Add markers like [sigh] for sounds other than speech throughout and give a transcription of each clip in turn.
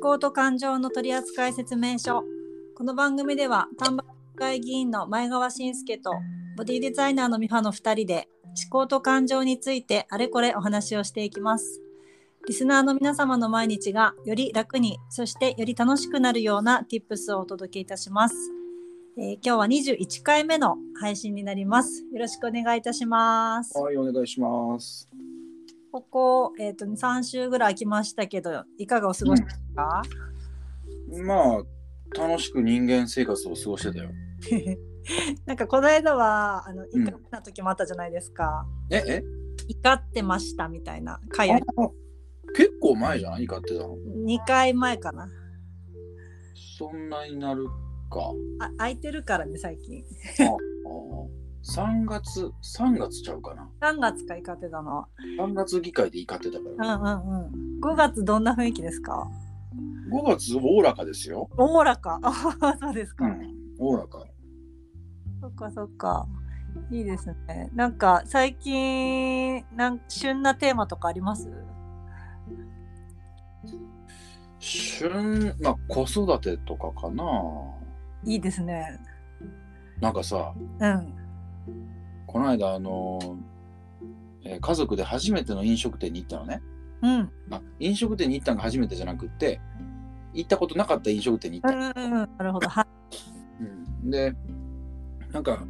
思考と感情の取扱説明書。この番組では丹波会議員の前川信介とボディデザイナーの美穂の2人で思考と感情についてあれこれお話をしていきます。リスナーの皆様の毎日がより楽にそしてより楽しくなるような Tips をお届けいたします、えー今日は21回目の配信になります。よろしくお願いいたします。はい、お願いします。ここ、えー、と3週ぐらい空きましたけどいかがお過ごしですか、まあ、楽しく人間生活を過ごしてたよ。[laughs] なんかこの間はあのうん。怒った時もあったじゃないですか、え、え？怒ってましたみたいな回あ結構前じゃない？かってたの。2回前かな。そんなになるか。あ空いてるからね最近。あ3月、3月ちゃうかな。3月か怒ってたの。3月議会で怒ってたかうんら。うんうん。5月どんな雰囲気ですか？5月、おおらかですよ。おおらか。あそうですか、うん、おおらか。そっかそっか。いいですね。なんか最近なん旬なテーマとかあります？旬、まあ、子育てとかかな。いいですね。なんかさ、うんこの間、あのえー家族で初めての飲食店に行ったのね。うん。あ飲食店に行ったのが初めてじゃなくって行ったことなかった飲食店に行った、うんうんうんなるほど。は。いうん。でなんか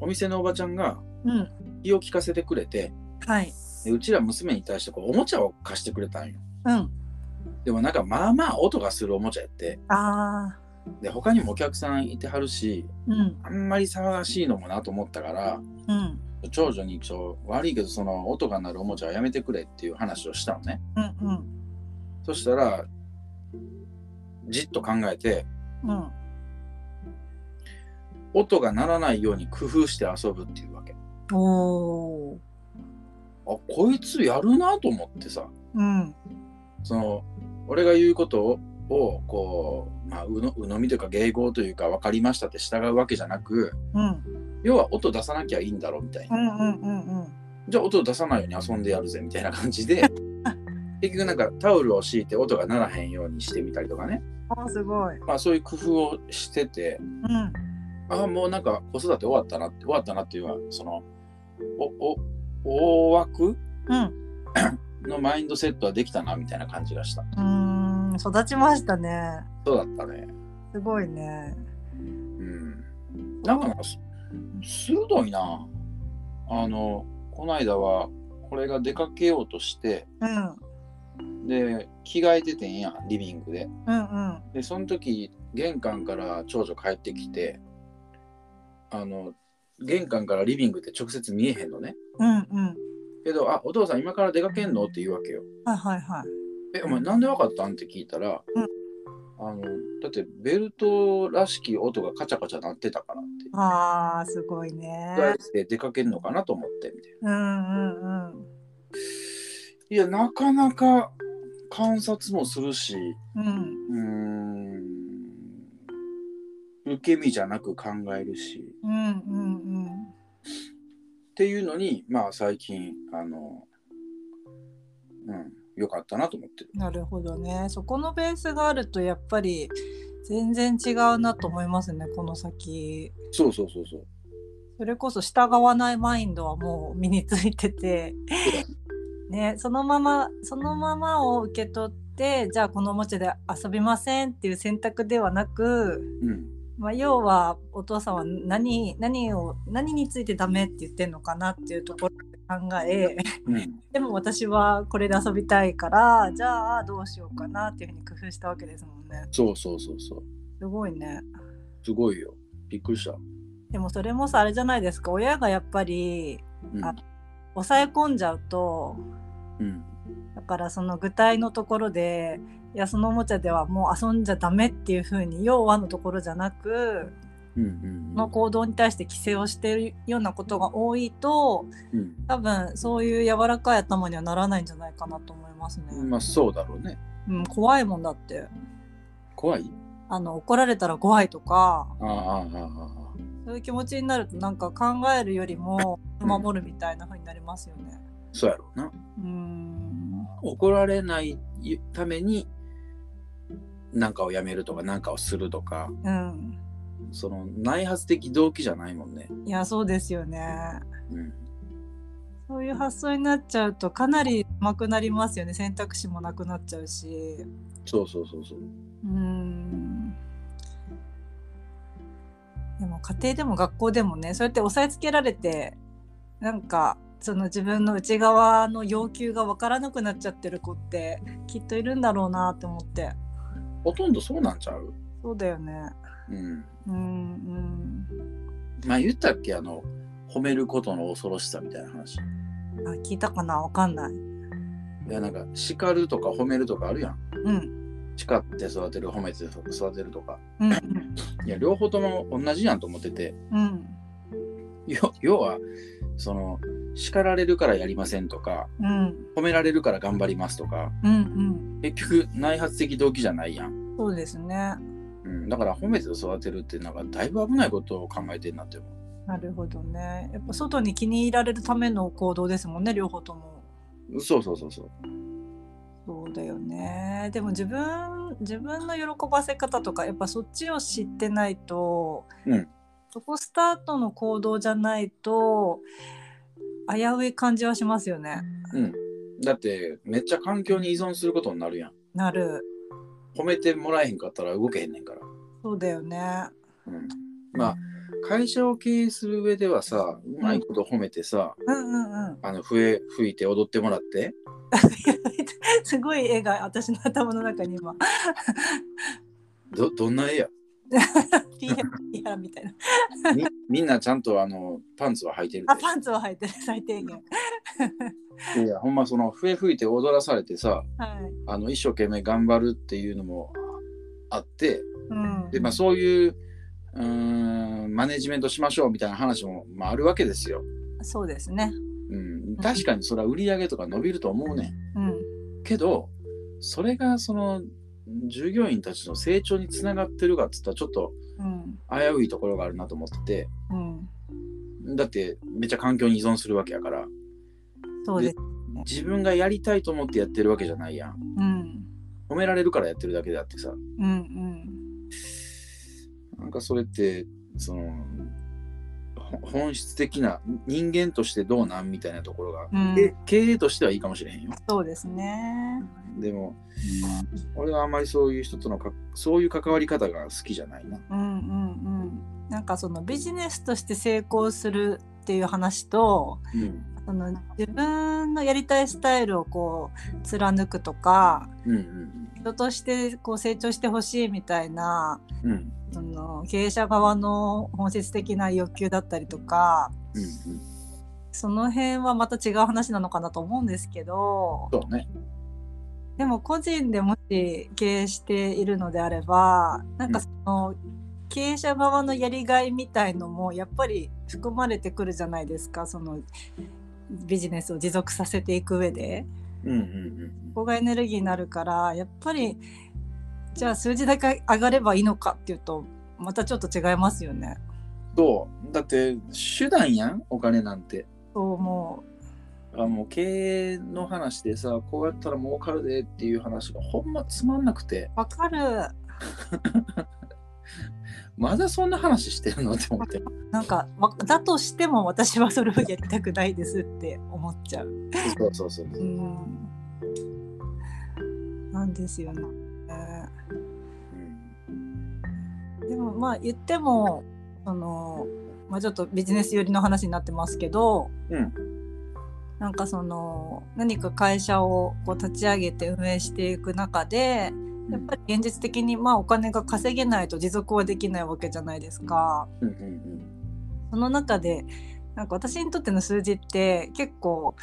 お店のおばちゃんがうん。気を利かせてくれてはい。でうちら娘に対してこうおもちゃを貸してくれたんよ。うん。でもなんかまあまあ音がするおもちゃやって。あで他にもお客さんいてはるしーうん。あんまり騒がしいのもなと思ったからうん。長女にちょ悪いけどその音が鳴るおもちゃはやめてくれっていう話をしたのね。うんうん。そしたらじっと考えてうん。音が鳴らないように工夫して遊ぶっていうわけ。おー。あこいつやるなと思ってさ。うん。その俺が言うことををこう、まあ、うの鵜呑みというか迎合というか分かりましたって従うわけじゃなくうん。要は音出さなきゃいいんだろうみたいな、うんうんうんうんじゃあ音出さないように遊んでやるぜみたいな感じで [laughs] 結局なんかタオルを敷いて音が鳴らへんようにしてみたりとかね、あーすごい。まあ、そういう工夫をしててうん。ああもうなんか子育て終わったなって終わったなっていうのはそのおお大枠？うん。のマインドセットはできたなみたいな感じがした。う育ちましたねそうだったね。すごいねうん。なんか鋭いな。あの、この間は、これが出かけようとして、うんで、着替えててんや、リビングで。うんうんで、その時、玄関から長女帰ってきて、あの、玄関からリビングって直接見えへんのね。うんうんけど、あ、お父さん今から出かけんの？って言うわけよ。はいはいはいえ、お前なんでわかったん？って聞いたら、うん。あの、だってベルトらしき音がカチャカチャ鳴ってたからって。あーすごいね。着替えて出かけるのかなと思ってみたいな。うんうんうん。いや、なかなか観察もするし、うん。うーん、受け身じゃなく考えるし、うんうん。っていうのに、まあ最近、あの、うん、良かったなと思ってる。なるほどね。そこのベースがあるとやっぱり全然違うなと思いますねこの先。そうそうそうそう。それこそ従わないマインドはもう身についてて。ねそのままそのままを受け取ってじゃあこのおもちゃで遊びませんっていう選択ではなく、うん、まあ、要はお父さんは何何を何についてダメって言ってんのかなっていうところ。で考え。うん、でも私はこれで遊びたいからじゃあどうしようかなっていうふうに工夫したわけですもんね。そうそうそうそう。すごいね。すごいよ。びっくりした。でもそれもさあれじゃないですか。親がやっぱりうん。あ抑え込んじゃうとうん、だからその具体のところでいやそのおもちゃではもう遊んじゃダメっていう風に要はのところじゃなくの行動に対して規制をしてるようなことが多いとうん。多分そういう柔らかい頭にはならないんじゃないかなと思いますね。まあそうだろうね。うん、怖いもんだって怖い？あの怒られたら怖いとかああ、ああ、ああ。そういう気持ちになるとなんか考えるよりも守るみたいな風になりますよね。そうやろうな。うん怒られないために何かをやめるとか何かをするとかうんその内発的動機じゃないもんね。いやそうですよね。うん、そういう発想になっちゃうとかなり甘くなりますよね。選択肢もなくなっちゃうし。そうそうそうそう。うん。でも家庭でも学校でもねそうやって押さえつけられてなんかその自分の内側の要求が分からなくなっちゃってる子ってきっといるんだろうなって思って。ほとんどそうなんちゃう？そうだよね。うん。うんうんまあ言ったっけあの褒めることの恐ろしさみたいな話。あ聞いたかな？わかんないいやなんか叱るとか褒めるとかあるやん。うん叱って育てる褒めて育てるとか。うんいや両方とも同じやんと思ってて。うん要要はその叱られるからやりませんとかうん褒められるから頑張りますとかうんうん結局内発的動機じゃないやん。そうですねうん、だから褒めて育てるってなんかだいぶ危ないことを考えてんなって思なるほどねやっぱ外に気に入られるための行動ですもんね両方ともう。そうそうそうそう。そうだよねでも自分自分の喜ばせ方とかやっぱそっちを知ってないと、うんそこスタートの行動じゃないと危うい感じはしますよねうん。だってめっちゃ環境に依存することになるやん。なる褒めてもらえへんかったら動けへんねんから。そうだよね。うん、まあ会社を経営する上ではさうまいこと褒めてさ、うんうんうん。あの笛吹いて踊ってもらって。[laughs] すごい絵が私の頭の中に今。どどんな絵や？ピーヤピーヤみたいな。みみんなちゃんとあのパンツは履いてるあパンツを履いてる。最低限。でいやほんまその笛吹いて踊らされてさはい、あの一生懸命頑張るっていうのもあってうん、で、まあ、そういううマネジメントしましょうみたいな話も、まあ、あるわけですよ。そうですね。うん、確かにそれは売り上げとか伸びると思うねん。うん。けどそれがその従業員たちの成長につながってるかっつったらちょっとうん。危ういところがあるなと思ってて。うん。だってめっちゃ環境に依存するわけやからそうです自分がやりたいと思ってやってるわけじゃないやん。うん褒められるからやってるだけであってさ。うんうんなんかそれってそのほ本質的な人間としてどうなんみたいなところが、うん。で経営としてはいいかもしれへんよ。そうですね。でも俺はあんまりそういう人とのかそういう関わり方が好きじゃないな。うんうんうん。なんかそのビジネスとして成功するっていう話とうんその自分のやりたいスタイルをこう貫くとかうんうん人としてこう成長してほしいみたいなうんうん。その経営者側の本質的な欲求だったりとかうんうん。その辺はまた違う話なのかなと思うんですけどそうね。でも個人でもし経営しているのであればなんかその経営者側のやりがいみたいのもやっぱり含まれてくるじゃないですか。そのビジネスを持続させていく上で。うんうんうんここがエネルギーになるからやっぱりじゃあ数字だけ上がればいいのかっていうとまたちょっと違いますよね。そう。だって手段やんお金なんて。そう思あもう経営の話でさこうやったら儲かるでっていう話がほんまつまんなくて。うわかる [laughs] まだそんな話してるの？って思って。[laughs] なんかわだとしても私はそれをやりたくないですって思っちゃう。そうそうそう。うん。なんですよね。うん。でもまあ言ってもその、まあ、ちょっとビジネス寄りの話になってますけど、うん。なんかその何か会社をこう立ち上げて運営していく中でやっぱり現実的にまあお金が稼げないと持続はできないわけじゃないですか。うんうんその中でなんか私にとっての数字って結構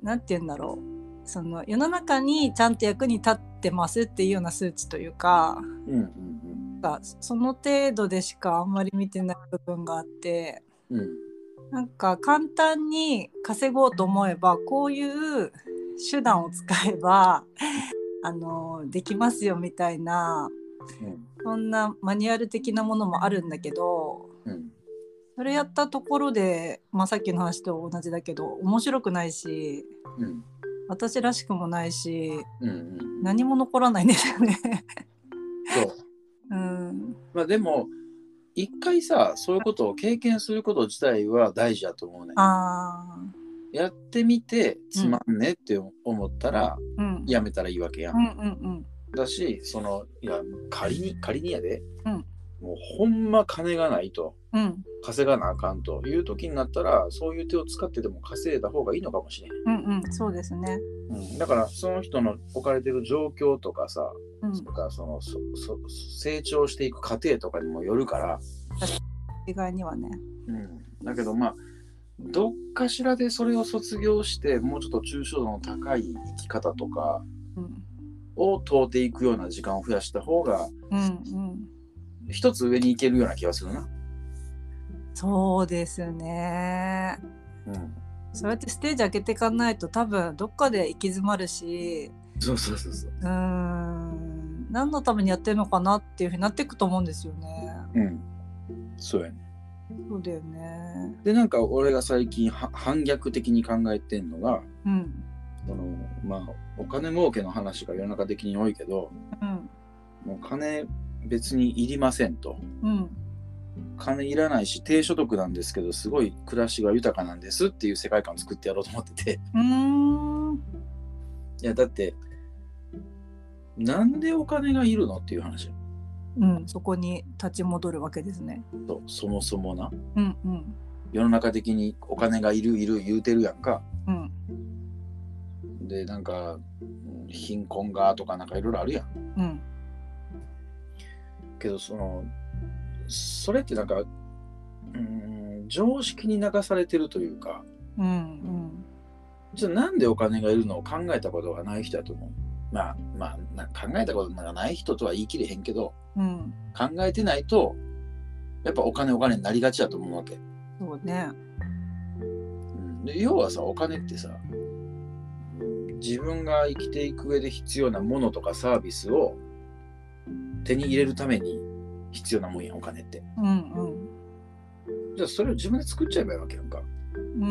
何て言うんだろう。その世の中にちゃんと役に立ってますっていうような数値というかうんうんがその程度でしかあんまり見てない部分があってなんか簡単に稼ごうと思えばこういう手段を使えばあのできますよみたいなうんそんなマニュアル的なものもあるんだけどうんそれやったところで、まあ、さっきの話と同じだけど面白くないしうん私らしくもないしうんうん何も残らないんですよね。そううん。まあでも一回さそういうことを経験すること自体は大事だと思うねあやってみてつまんねって思ったら。やめたらいいわけやんうんうんだしそのいや仮に仮にやで、うんもうほんま金がないとうん。うん。稼がなあかんという時になったらそういう手を使ってでも稼いだ方がいいのかもしれん、うんうん。そうですね。うん、だからその人の置かれてる状況とかさ、うん。とかそのそそ成長していく過程とかにもよるから、意外にはね。うん、だけどまあどっかしらでそれを卒業してもうちょっと抽象度の高い生き方とかうん。を問うていくような時間を増やした方がうんうん。一つ上に行けるような気がするな。そうですね。うん、そうやってステージ開けていかないと多分どっかで行き詰まるし、そうそうそうそう。うーん。何のためにやってるのかなっていうふうになっていくと思うんですよね。うん。そうやね。そうだよね。でなんか俺が最近は反逆的に考えてんのがうん。そのまあお金儲けの話が世の中的に多いけどうん。もう金別にいりませんと。うん。金いらないし低所得なんですけどすごい暮らしが豊かなんですっていう世界観を作ってやろうと思ってて。いやだってなんでお金がいるのっていう話うん。そこに立ち戻るわけですね。とそもそもなうんうん。世の中的にお金がいるいる言うてるやんかうん。でなんかうん貧困がとかなんかいろいろあるやんうん。けどそのそれってなんかうん常識に流されてるというかうんうん。じゃあなんでお金がいるのを考えたことがない人だと思う。まあまあな考えたことがない人とは言い切れへんけどうん。考えてないとやっぱお金お金になりがちだと思うわけ。そうね。うんで要はさお金ってさ自分が生きていく上で必要なものとかサービスを手に入れるために必要なもんやんお金って。うんうん。じゃあそれを自分で作っちゃえばいいわけやんか。うんう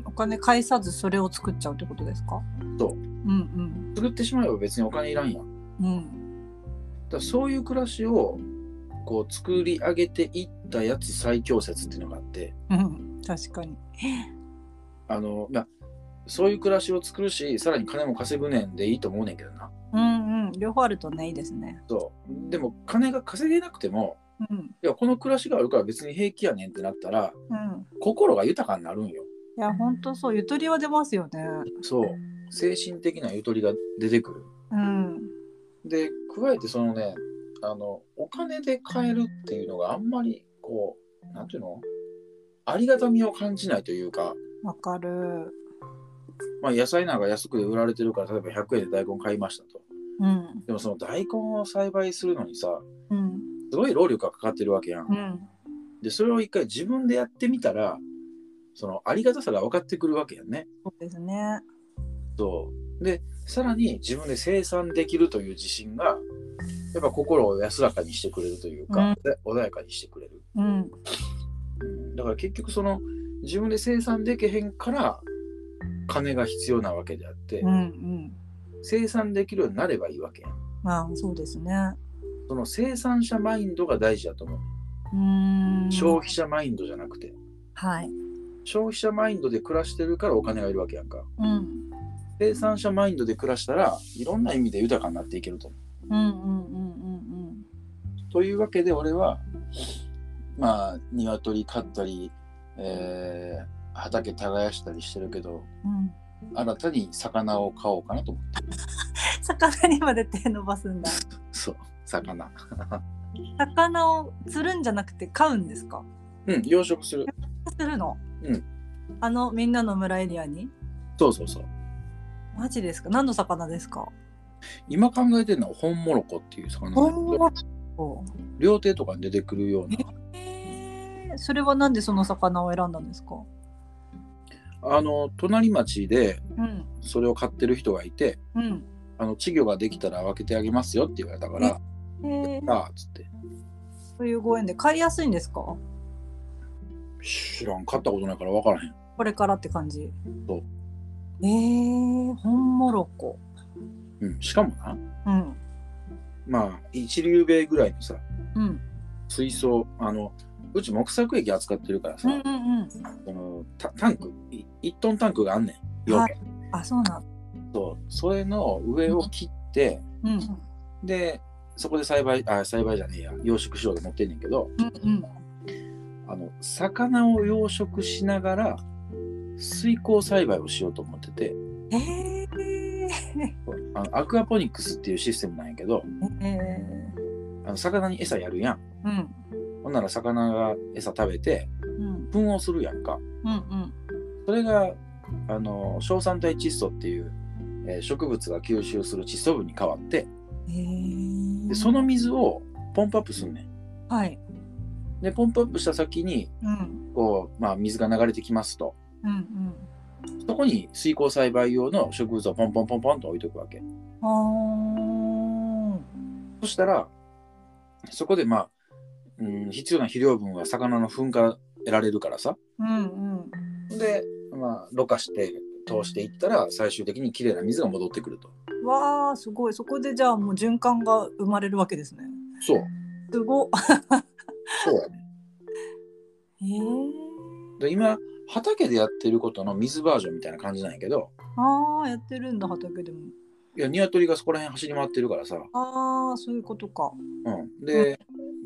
ん。お金返さずそれを作っちゃうってことですか？そううん作ってしまえば別にお金いらんやん。うん。うん。だそういう暮らしをこう作り上げていったやつ最強説っていうのがあってうん。確かに。あの、まあ、そういう暮らしを作るしさらに金も稼ぐねんでいいと思うねんけどなうんうん。両方あるとね、いいですね。そうでも金が稼げなくてもうん。いやこの暮らしがあるから別に平気やねんってなったらうん。心が豊かになるんよいや、ほんとそう。ゆとりは出ますよね。そう精神的なゆとりが出てくるうん。で加えてそのねあのお金で買えるっていうのがあんまりこうなんていうの？ありがたみを感じないというかわかる。まあ、野菜なんか安くで売られてるから例えば100円で大根買いましたとうん。でもその大根を栽培するのにさうん。すごい労力がかかってるわけやん、うん。でそれを一回自分でやってみたらそのありがたさが分かってくるわけやんねそうですね。そうでさらに自分で生産できるという自信がやっぱ心を安らかにしてくれるというか、で穏やかにしてくれる、うん。うん、だから結局その自分で生産できへんから金が必要なわけであって、うんうん。生産できるようになればいいわけやんまあ、そうですね。その生産者マインドが大事だと思う。うーん。消費者マインドじゃなくて。はい。消費者マインドで暮らしてるからお金がいるわけやんか。うん。生産者マインドで暮らしたらいろんな意味で豊かになっていけると思う。うんうんうんうんというわけで俺はまあ鶏飼ったり、えー畑耕したりしてるけどうん。うん。新たに魚を飼おうかなと思ってる。[laughs] 魚にまで手伸ばすんだ。[laughs] そう魚。魚を釣るんじゃなくて飼うんですか？うん養殖する。するの？うん。あの、みんなの村エリアに？そうそうそう。マジですか？何の魚ですか？今考えてるのはホンモロコっていう魚なんだけど。お料亭とかに出てくるような。えー、それはなんでその魚を選んだんですか？あの隣町でうん。それを買ってる人がいてうん。あの稚魚ができたら分けてあげますよって言われたからえー、ああっつって。そういうご縁で買いやすいんですか？知らん。買ったことないから分からへん。これからって感じ。そうえー、ホンモロコ。うん、しかもな。うん。まあ一流米ぐらいのさうん。水槽あのうち木作液扱ってるからさ、うんうんうん。そのタタンクい1トンタンクがあんねん。よ、はい。あそうなん。そう。それの上を切って、うん。でそこで栽培あ栽培じゃねえや。養殖しようと思ってんねんけどうんうん。あの魚を養殖しながら水耕栽培をしようと思ってて。へえあのアクアポニックスっていうシステムなんやけど。えあの魚に餌やるやん。うん。ほんなら魚が餌食べてうん。糞をするやんか。うんうん。それがあの硝酸体窒素っていう、えー植物が吸収する窒素分に変わって。へえでその水をポンプアップすんねん。はい。でポンプアップした先にうん。こう、まあ、水が流れてきますとうんうん。そこに水耕栽培用の植物をポンポンポンポンと置いとくわけ。そしたらそこでまあ、うん、必要な肥料分は魚の糞から得られるからさ。うんうん。で、まあ、ろ過して通していったら最終的にきれいな水が戻ってくると。わあすごい。そこでじゃあもう循環が生まれるわけですね。そう。すごっ。そうやね。へえで今畑でやってることの水バージョンみたいな感じなんやけどああやってるんだ畑でも。いや鶏がそこら辺走り回ってるからさ、ああそういうことか。うん、で、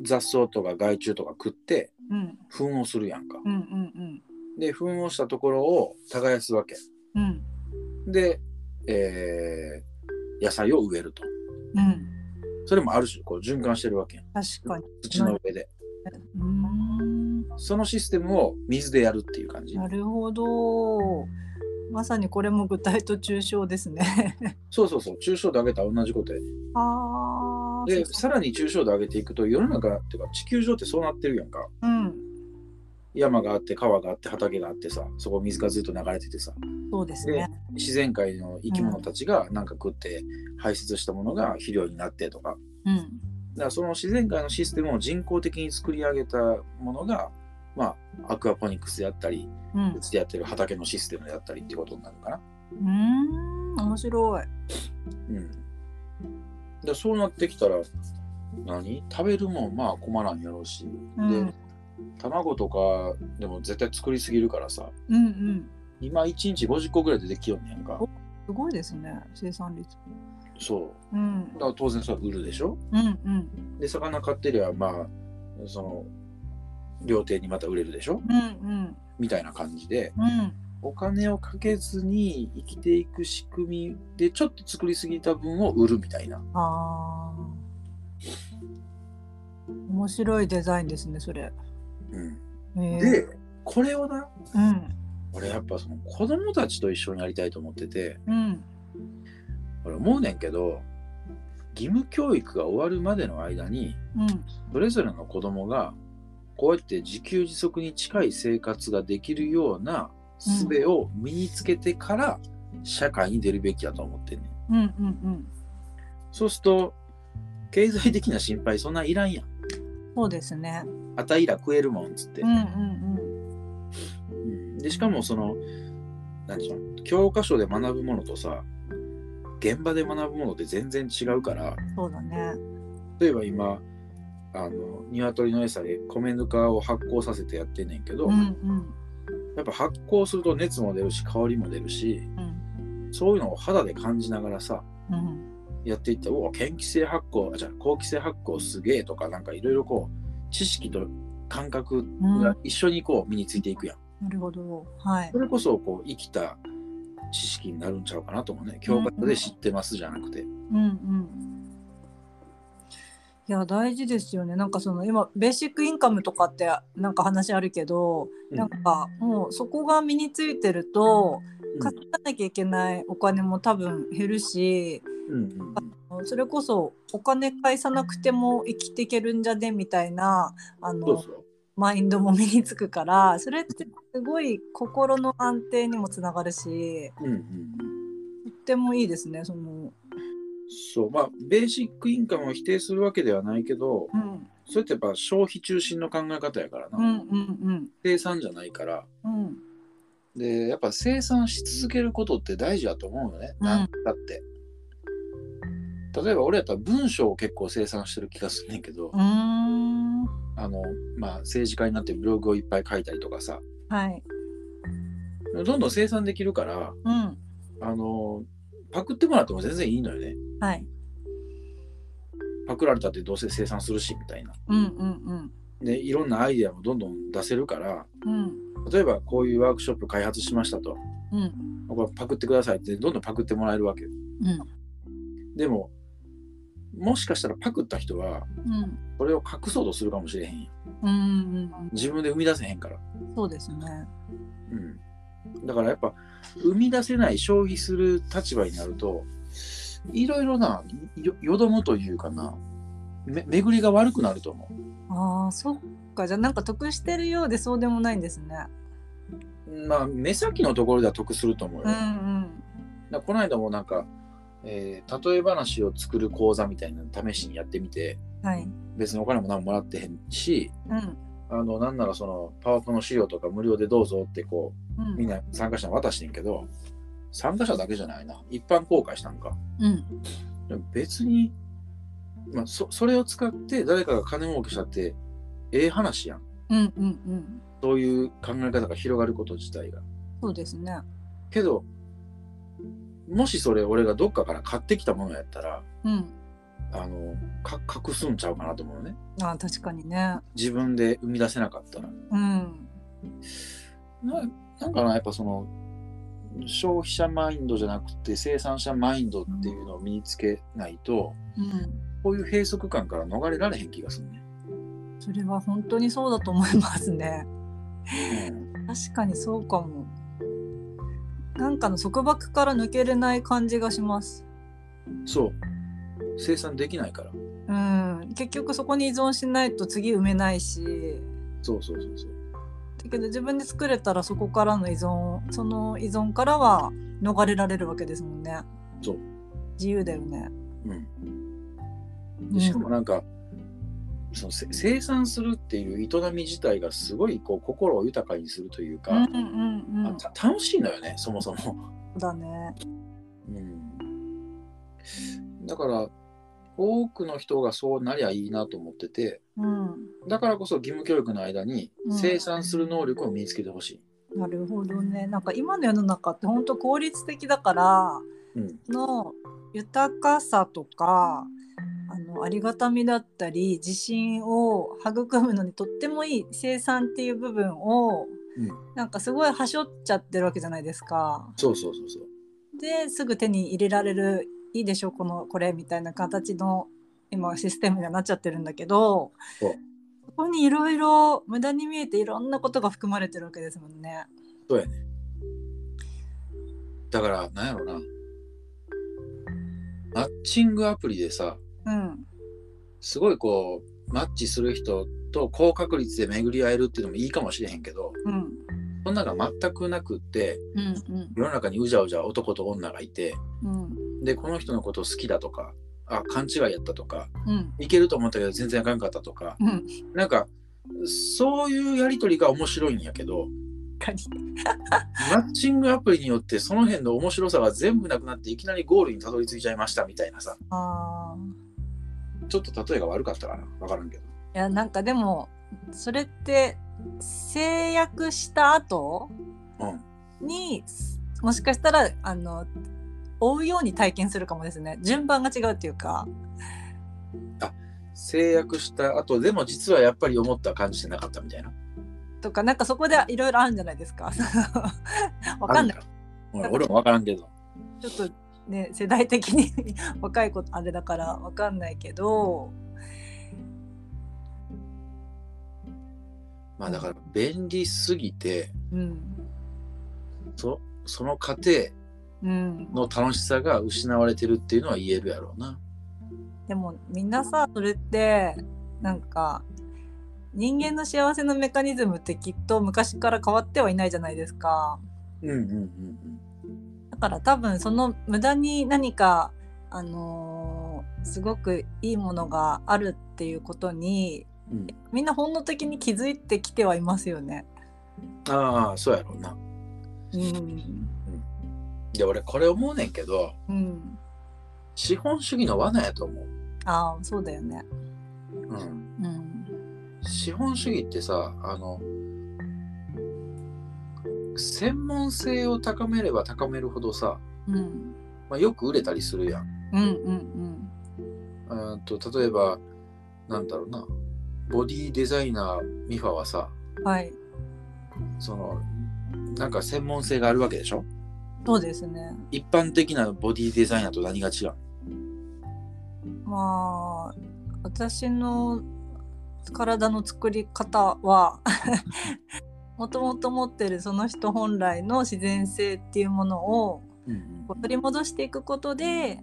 雑草とか害虫とか食ってうん。糞をするやんか。うんうんで糞をしたところを耕すわけ。うん。うんで、えー野菜を植えると。うん。それもある種こう循環してるわけやん。確かに。土の上で。うーんそのシステムを水でやるっていう感じ。なるほど。まさにこれも具体と抽象ですね。[laughs] そうそうそう。抽象度上げたら同じことやね。ああでさらに抽象度上げていくと世の中っていうか地球上ってそうなってるやんか。うん。山があって川があって畑があってさそこ水がずっと流れててさ。そうですね。自然界の生き物たちがなんか食って排泄したものが肥料になってとか。うん。だからその自然界のシステムを人工的に作り上げたものがまあアクアポニックスであったりうん。うちでやってる畑のシステムであったりってことになるのかな。うーん面白い。うん。でそうなってきたら何？食べるもんまあ困らんやろうし、うん。で卵とかでも絶対作りすぎるからさ。うんうん。今1日50個ぐらいでできよんねやんか。すごいですね生産率。そう。うん。だから当然それ売るでしょ？うんうん。で魚買ってりゃまあその料亭にまた売れるでしょ？うんうん。みたいな感じで。うん。お金をかけずに生きていく仕組みでちょっと作りすぎた分を売るみたいな。あー。面白いデザインですねそれ、うん。へー。でこれをなうん。俺やっぱその子供たちと一緒にやりたいと思ってて。うん。俺思うねんけど義務教育が終わるまでの間にうん。それぞれの子供がこうやって自給自足に近い生活ができるような術を身につけてから社会に出るべきだと思ってんねん。うんうんうんそうすると経済的な心配そんないらんやん。そうですねあたいら食えるもんっつってうん。うんうんでしかもその何でしょう教科書で学ぶものとさ現場で学ぶものって全然違うからうんそうだね例えば今あの鶏の餌で米ぬかを発酵させてやってんねんけど、うんうん。やっぱ発酵すると熱も出るし香りも出るしうん。そういうのを肌で感じながらさうん。やっていってお嫌気性発酵あじゃあ好気性発酵すげえとかなんかいろいろこう知識と感覚が一緒にこう身についていくやん、なるほど。はい。それこそこう生きた知識になるんちゃうかなと思うね。教科書で知ってますじゃなくて、うんうんいや大事ですよね。なんかその今ベーシックインカムとかってなんか話あるけど、うん。なんかもうそこが身についてると稼がなきゃいけないお金も多分減るしうんうんうん。それこそお金返さなくても生きていけるんじゃね？みたいなあのマインドも身につくからそれってすごい心の安定にもつながるしうんうんうん。とってもいいですねそのそうまあベーシックインカムを否定するわけではないけどうん。それってやっぱ消費中心の考え方やからな、うんうん生産じゃないから。うん。うんでやっぱ生産し続けることって大事だと思うよね、うん。なんだって。例えば俺やったら文章を結構生産してる気がすんねんけど、うーん。あのまあ政治家になってブログをいっぱい書いたりとかさ。はい。どんどん生産できるからうん。あのパクってもらっても全然いいのよね。はい。パクられたってどうせ生産するしみたいな。うんうんでいろんなアイデアもどんどん出せるからうん。うん例えばこういうワークショップ開発しましたと。うん。これパクってくださいってどんどんパクってもらえるわけうん。でももしかしたらパクった人はうん。それを隠そうとするかもしれへんやんうんうん。自分で生み出せへんから。そうですね。うん、だからやっぱ生み出せない消費する立場になるといろいろなよよどむというかなめ巡りが悪くなると思ああそっか。じゃあなんか得してるようでそうでもないんですね。うまあ目先のところでは得すると思うよ、うんだからこの間もなんか、えー例え話を作る講座みたいなの試しにやってみてうんはい。別にお金も何ももらってへんしうんあのなんならそのパワポの資料とか無料でどうぞってこううん。みんな参加者に渡してんけど参加者だけじゃないな。一般公開したんか。うん。別に、まあ、そそれを使って誰かが金儲けしたってええ話やん。うんうんうん。そういう考え方が広がること自体が。そうですね。けどもしそれ俺がどっかから買ってきたものやったらうんあのか隠すんちゃうかなと思うね。あー確かにね。自分で生み出せなかったら。うん。ななんかなやっぱその消費者マインドじゃなくて生産者マインドっていうのを身につけないと、うん。こういう閉塞感から逃れられへん気がするね。それは本当にそうだと思いますね。うん。確かにそうかも。なんかの束縛から抜けれない感じがします。そう生産できないから。うん結局そこに依存しないと次埋めないしそうそうそうそう。だけど自分で作れたらそこからの依存その依存からは逃れられるわけですもんねそう。自由だよねうん。でしかもなんか、そのせ生産するっていう営み自体がすごいこう心を豊かにするというか、うんうんうん楽しいのよねそもそも。だねうん、だから多くの人がそうなりゃいいなと思っててうんだからこそ義務教育の間にうん生産する能力を身につけてほしい。なるほどねなんか今の世の中って本当効率的だからうんの豊かさとかあのありがたみだったり自信を育むのにとってもいい生産っていう部分をうん、なんかすごいはしょっちゃってるわけじゃないですか。そうそうそうそう。ですぐ手に入れられるいいでしょこのこれみたいな形の今システムにはなっちゃってるんだけどそこにいろいろ無駄に見えていろんなことが含まれてるわけですもんね。そうやね。だから、なんやろな。マッチングアプリでさ、うん、すごいこう、マッチする人と高確率で巡り合えるっていうのもいいかもしれへんけど、うん、そんなのが全くなくって、うん、うん、世の中にうじゃうじゃ男と女がいて、うん、で、この人のこと好きだとか、あ、勘違いやったとか、うん、いけると思ったけど全然あかんかったとか、うん、なんか、そういうやりとりが面白いんやけど、マッチングアプリによってその辺の面白さが全部なくなっていきなりゴールにたどり着いちゃいましたみたいなさ、ちょっと例えが悪かったかな。わからんけど。いやなんかでもそれって制約した後うん。にもしかしたらあの追うように体験するかもですね。順番が違うっていうか。制約した後でも実はやっぱり思った感じじゃなかったみたいな。とかなんかそこでいろいろあるんじゃないですか。[laughs] わかんない。俺もわからんけど。ちょっとね世代的に [laughs] 若い子あれだからわかんないけど。まあだから便利すぎて、うん。そその過程うんの楽しさが失われてるっていうのは言えるやろうな。でもみんなさそれってなんか人間の幸せのメカニズムってきっと昔から変わってはいないじゃないですか。うんうんうんだから多分その無駄に何かあのーすごくいいものがあるっていうことにうん。うん、みんな本能的に気づいてきてはいますよね。ああ、そうやろうな。うん。で、俺これ思うねんけど、うん。資本主義の罠やと思う。ああそうだよね。うん、うん。資本主義ってさあの専門性を高めれば高めるほどさ、うん。まあ、よく売れたりするやん。うんうんうん。と例えばなんだろうな。ボディデザイナーミファはさうんはい。そのなんか専門性があるわけでしょ？そうですね。一般的なボディデザイナーと何が違う？まあ私の体の作り方は [laughs] もともと持ってるその人本来の自然性っていうものを取り戻していくことで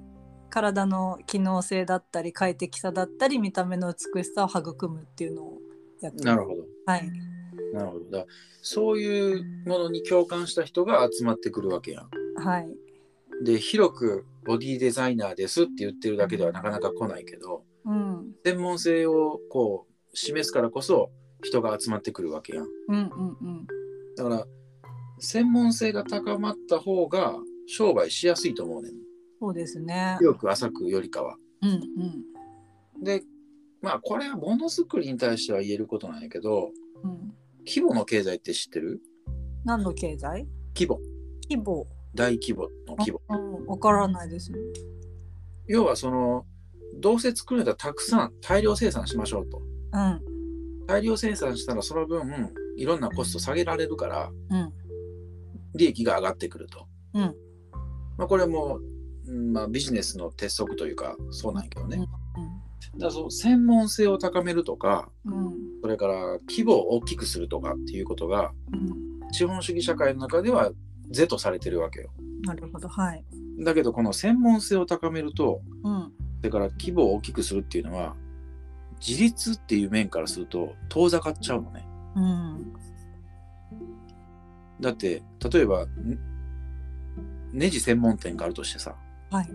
体の機能性だったり快適さだったり見た目の美しさを育むっていうのをやってなるほど。はいなるほど。だそういうものに共感した人が集まってくるわけやん。はいで、広くボディデザイナーですって言ってるだけではなかなか来ないけど、うん専門性をこう示すからこそ人が集まってくるわけやん。うんうんうんだから、専門性が高まった方が商売しやすいと思うねん。そうですね広く浅くよりかは。うんうんで、まあこれはものづくりに対しては言えることなんやけど、うん規模の経済って知ってる？何の経済？規模。規模。大規模の規模。うん。わからないです要はその、どうせ作るんだったらたくさん大量生産しましょうと。うん。大量生産したらその分いろんなコスト下げられるからうん。利益が上がってくると。うん。まあこれも、うんまあ、ビジネスの鉄則というかそうなんやけどね。だからその専門性を高めるとかうん。それから規模を大きくするとかっていうことがうん。資本主義社会の中では是とされてるわけよ。なるほどはい。だけどこの専門性を高めるとうん。それから規模を大きくするっていうのは自立っていう面からすると遠ざかっちゃうのね。うん。だって例えばんネジ専門店があるとしてさ。はい。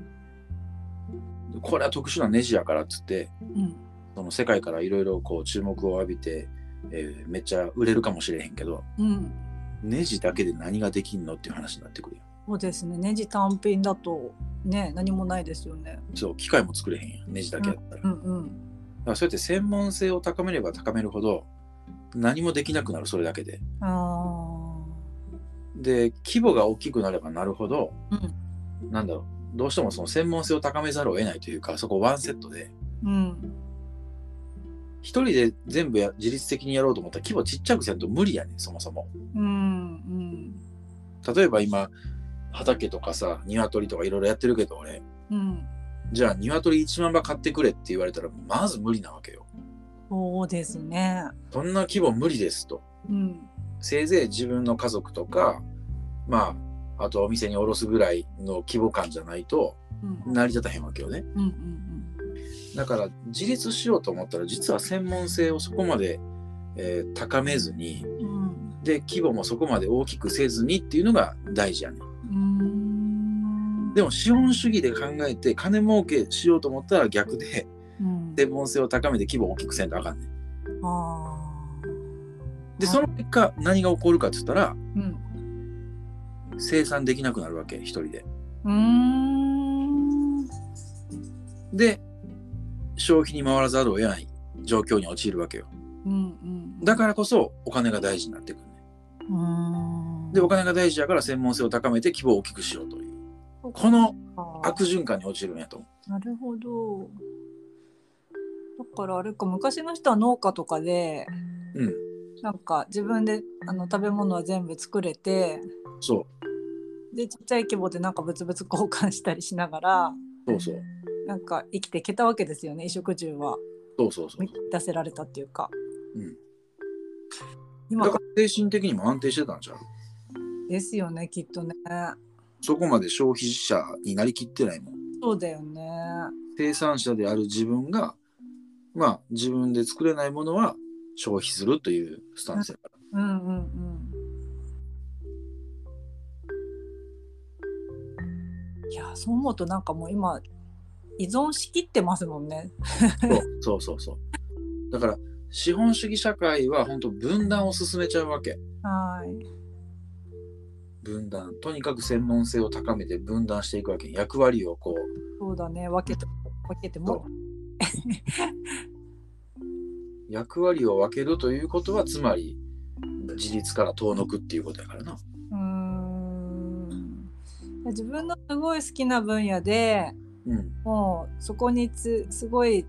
これは特殊なネジやからっつってうんその世界からいろいろこう注目を浴びて、えーめっちゃ売れるかもしれへんけどうん。ネジだけで何ができんのっていう話になってくるよそうですね。ネジ単品だとね何もないですよね。そう機械も作れへんやん。ネジだけやったら、だかうんうん。らそうやって専門性を高めれば高めるほど何もできなくなるそれだけで。あで規模が大きくなればなるほど、うん。なんだろう。どうしてもその専門性を高めざるを得ないというかそこワンセットでーうん一人で全部や自律的にやろうと思ったら規模ちっちゃくせんと無理やねんそもそも。うんうん。例えば今畑とかさ鶏とかいろいろやってるけど俺うん。じゃあ鶏1万羽買ってくれって言われたらまず無理なわけよ。そうですね。そんな規模無理ですと。うんせいぜい自分の家族とかまああとお店に卸すぐらいの規模感じゃないとうん。成り立たへんわけよね。うんうんだから自立しようと思ったら実は専門性をそこまで、えー高めずにうん。で規模もそこまで大きくせずにっていうのが大事やねうん。でも資本主義で考えて金儲けしようと思ったら逆でうん。専門性を高めて規模を大きくせんとあかんねでその結果何が起こるかって言ったら生産できなくなるわけ一人で。で消費に回らざるを得ない状況に陥るわけよ。うんうんだからこそお金が大事になってくるね。うーん。でお金が大事だから専門性を高めて規模を大きくしようという。この悪循環に陥るんやと思なるほど。だからあれか昔の人は農家とかでううん。なんか自分であの食べ物は全部作れてそでちっちゃい規模でなんか物々交換したりしながらうそうそうなんか生きていけたわけですよね衣食住は。そうそうそう満たせられたっていうか、うん。今だから精神的にも安定してたんちゃう？ですよねきっとね。そこまで消費者になりきってないもん。そうだよね。生産者である自分がまあ自分で作れないものは消費するというスタンスやから。うんうんうん。いやそう思うとなんかもう今依存しきってますもんね。そうそうそうだから資本主義社会は本当分断を進めちゃうわけ。はい。分断とにかく専門性を高めて分断していくわけ。役割をこう。そうだね。分けて分けても。役割を分けるということはつまり自立から遠のくっていうことやからな。うーん。自分のすごい好きな分野でうん。もうそこにつすごい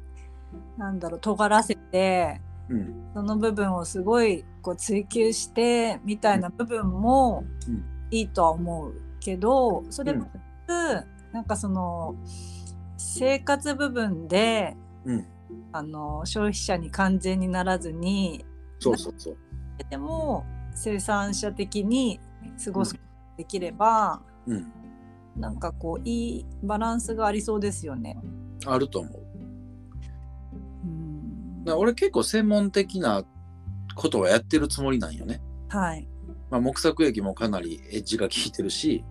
なんだろう尖らせてうん。その部分をすごいこう追求してみたいな部分もうん。いいとは思うけどそれうんなんかその生活部分でうん。あの消費者に完全にならずにそうそうそう。でも生産者的に過ごすことができれば、うん、なんかこういいバランスがありそうですよね。あると思う。うん俺結構専門的なことはやってるつもりなんよね。はい。まあ、木作液もかなりエッジが効いてるし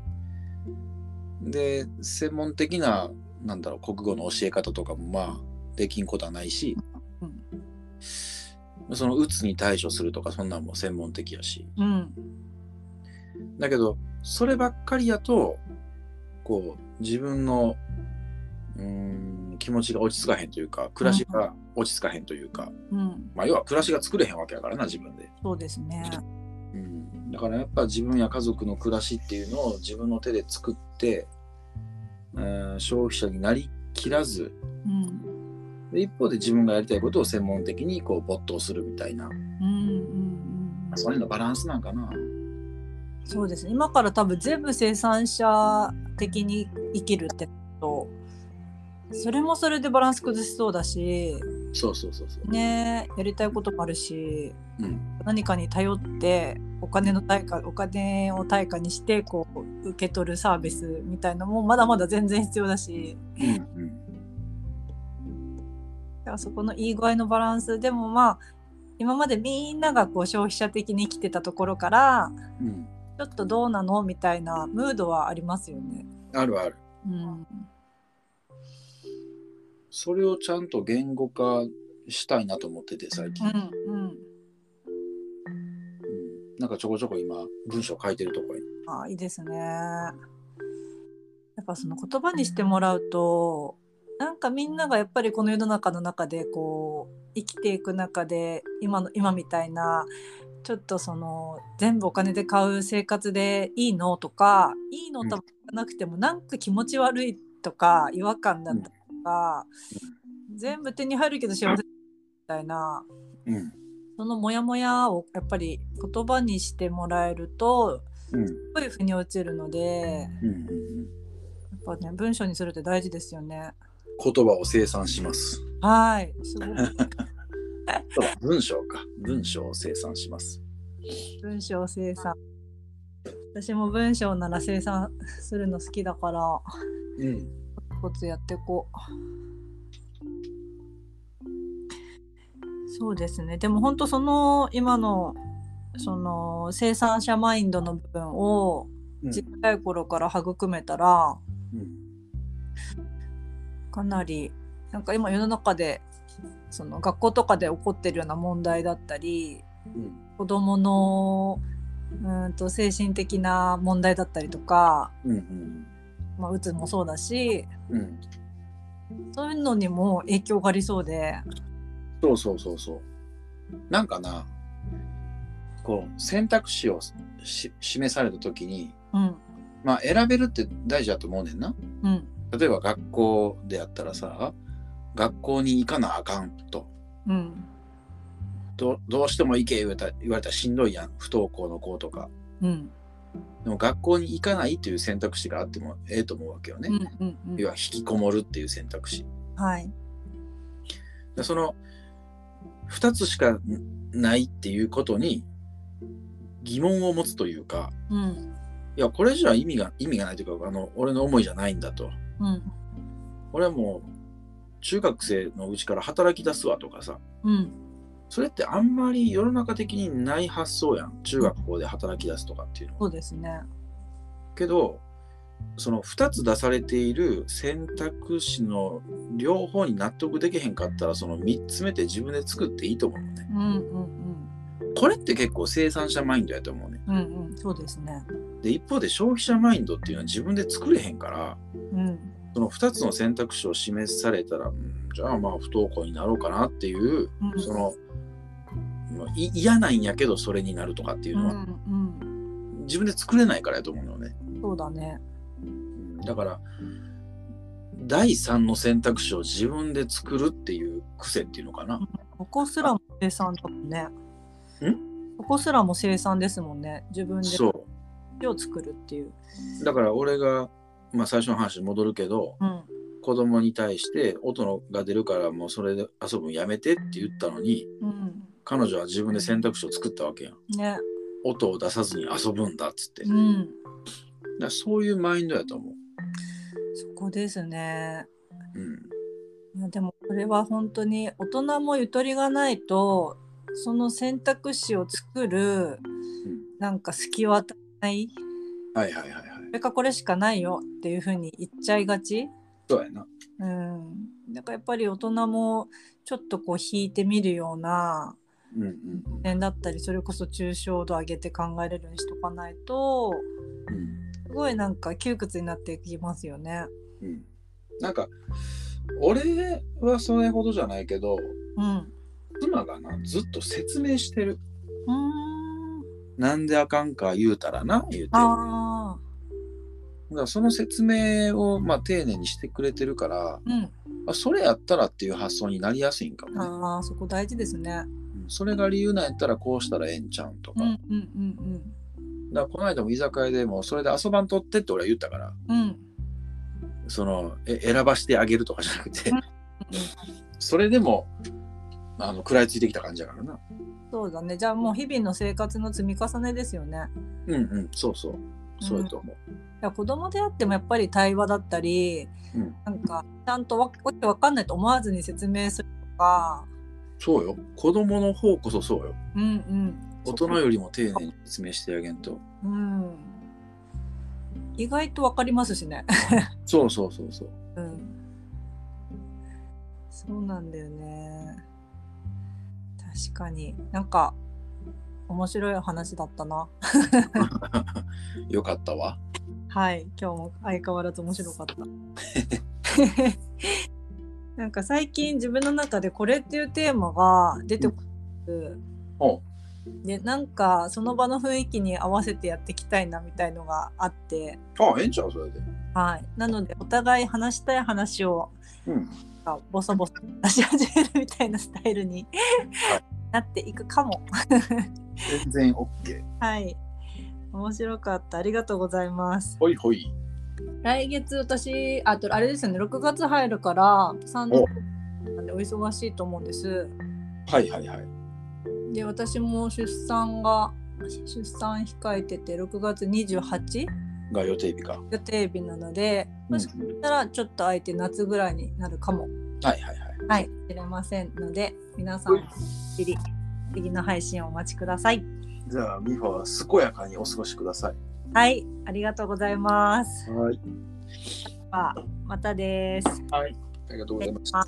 で専門的ななんだろう国語の教え方とかもまあできんことはないしうんそのうつに対処するとかそんなんも専門的やしうんだけどそればっかりやとこう自分のうーん気持ちが落ち着かへんというか暮らしが落ち着かへんというか、うん、まあ要は暮らしが作れへんわけやからな自分で。そうですね。うん、だからやっぱ自分や家族の暮らしっていうのを自分の手で作って、うん消費者になりきらずうんで一方で自分がやりたいことを専門的にこう没頭するみたいなうんうんうん、そういうのバランスなんかな。そうですね。今から多分全部生産者的に生きるってとそれもそれでバランス崩しそうだしそうそうそうそう。ねやりたいこともあるしうん、何かに頼ってお金の対価お金を対価にしてこう受け取るサービスみたいのもまだまだ全然必要だしうん、うん。そこのいい具合のバランスでもまあ今までみんながこう消費者的に生きてたところからうん、ちょっとどうなの？みたいなムードはありますよね。あるある。うん、それをちゃんと言語化したいなと思ってて最近。うん、うん、うんなんかちょこちょこ今文章書いてるとこに。あいいですね。やっぱその言葉にしてもらうとなんかみんながやっぱりこの世の中の中でこう生きていく中で今の今みたいなちょっとその全部お金で買う生活でいいのとかいいのとなくてもなんか気持ち悪いとか違和感だったりとか、全部手に入るけど幸せみたいなうん。そのモヤモヤをやっぱり言葉にしてもらえるとうん。すごい腑に落ちるのでうん。うん。やっぱね文章にするって大事ですよね。言葉を生産します。はいすごい文章か。文章を生産します。文章生産私も文章なら生産するの好きだからうん。コツやってこうそうですねでも本当その今のその生産者マインドの部分をうん小さい頃から育めたらうんかなりなんか今世の中でその学校とかで起こってるような問題だったりうん子どものうーんと精神的な問題だったりとか、うんうんまあ、うつもそうだしうんそういうのにも影響がありそうで。そうそうそうそう。なんかな、こう選択肢をし示された時に、うんまあ選べるって大事だと思うねんな。うん例えば学校であったらさ、学校に行かなあかんと。うん。どどうしても行け言われた言われたらしんどいやん。不登校の子とか。うん。でも学校に行かないという選択肢があってもええと思うわけよね、うんうんうん。要は引きこもるっていう選択肢。はい。でその2つしかないっていうことに疑問を持つというかうん。いやこれじゃ意味が意味がないというかあの俺の思いじゃないんだと。うん。俺はもう中学生のうちから働き出すわとかさうん。それってあんまり世の中的にない発想やん。中学校で働き出すとかっていうのは。そうですね。けどその2つ出されている選択肢の両方に納得できへんかったらその3つ目って自分で作っていいと思うのね。うんうんこれって結構生産者マインドやと思うね。うんうんうん。そうですね。で一方で消費者マインドっていうのは自分で作れへんからうんその2つの選択肢を示されたら、うんじゃあまあ不登校になろうかなっていう、うんその嫌なんやけどそれになるとかっていうのは、うん自分で作れないからやと思うのね。うん、そうだね。うんだから第3の選択肢を自分で作るっていう癖っていうのかな。ここすらも生産だもんね。ここすらも生産ですもんね。自分でそを作るっていう。うだから俺が、まあ、最初の話に戻るけどうん。子供に対して音が出るからもうそれで遊ぶのやめてって言ったのにうん。彼女は自分で選択肢を作ったわけやん。ね。音を出さずに遊ぶんだっつって。うん。らそういうマインドやと思う。そこですね。うん、いやでもこれは本当に大人もゆとりがないとその選択肢を作るなんか隙を与えないはいはいはいはい。これかこれしかないよっていうふうに言っちゃいがち。そうやな。うん。だからやっぱり大人もちょっとこう引いてみるようなうんうん点だったりそれこそ抽象度上げて考えれるようにしとかないとうんすごいなんか窮屈になっていきますよね。うんうん、なんか俺はそれほどじゃないけどうん。妻がなずっと説明してる。うーん。なんであかんか言うたらな言うて。だか。らその説明をまあ丁寧にしてくれてるからうん。あそれやったらっていう発想になりやすいんかもね。ああそこ大事ですね。うんそれが理由なんやったらこうしたらええんちゃうんとか。うんうんうんだからこの間も居酒屋でもそれで遊ばんとってって俺は言ったからうん。うん。そのえ選ばしてあげるとかじゃなくてうん [laughs] それでもあの食らいついてきた感じやからなそうだね。じゃあもう日々の生活の積み重ねですよね。うんうんそうそうそうやと思う、いや子供であってもやっぱり対話だったり、うんなんかちゃんとわわけわかんないと思わずに説明するとか、そうよ子供の方こそそうようんうん。大人よりも丁寧に説明してあげんとうん。意外とわかりますしね。そうそうそうそう [laughs] うん。そうなんだよね。確かになんか面白い話だったな。[laughs] よかったわ。はい、今日も相変わらず面白かった。[laughs] なんか最近自分の中でこれっていうテーマが出てこる、おうでなんかその場の雰囲気に合わせてやっていきたいなみたいのがあって、あええんちゃうそれで。はい、なのでお互い話したい話をうん。あボソボソ出し始めるみたいなスタイルになっていくかも。全然 OK はい。面白かった。ありがとうございます。ほいほい。来月私あとあれですよね。6月入るから3年なんでお忙しいと思うんです。はいはいはい。で私も出産が出産控えてて6月28が予定日か。予定日なのでもしかしたらちょっと空いて夏ぐらいになるかも。はいはいはいはい知れませんので皆さん次次の配信をお待ちください。じゃあ美穂は健やかにお過ごしください。はいありがとうございます。はい。ではまたです。はいありがとうございました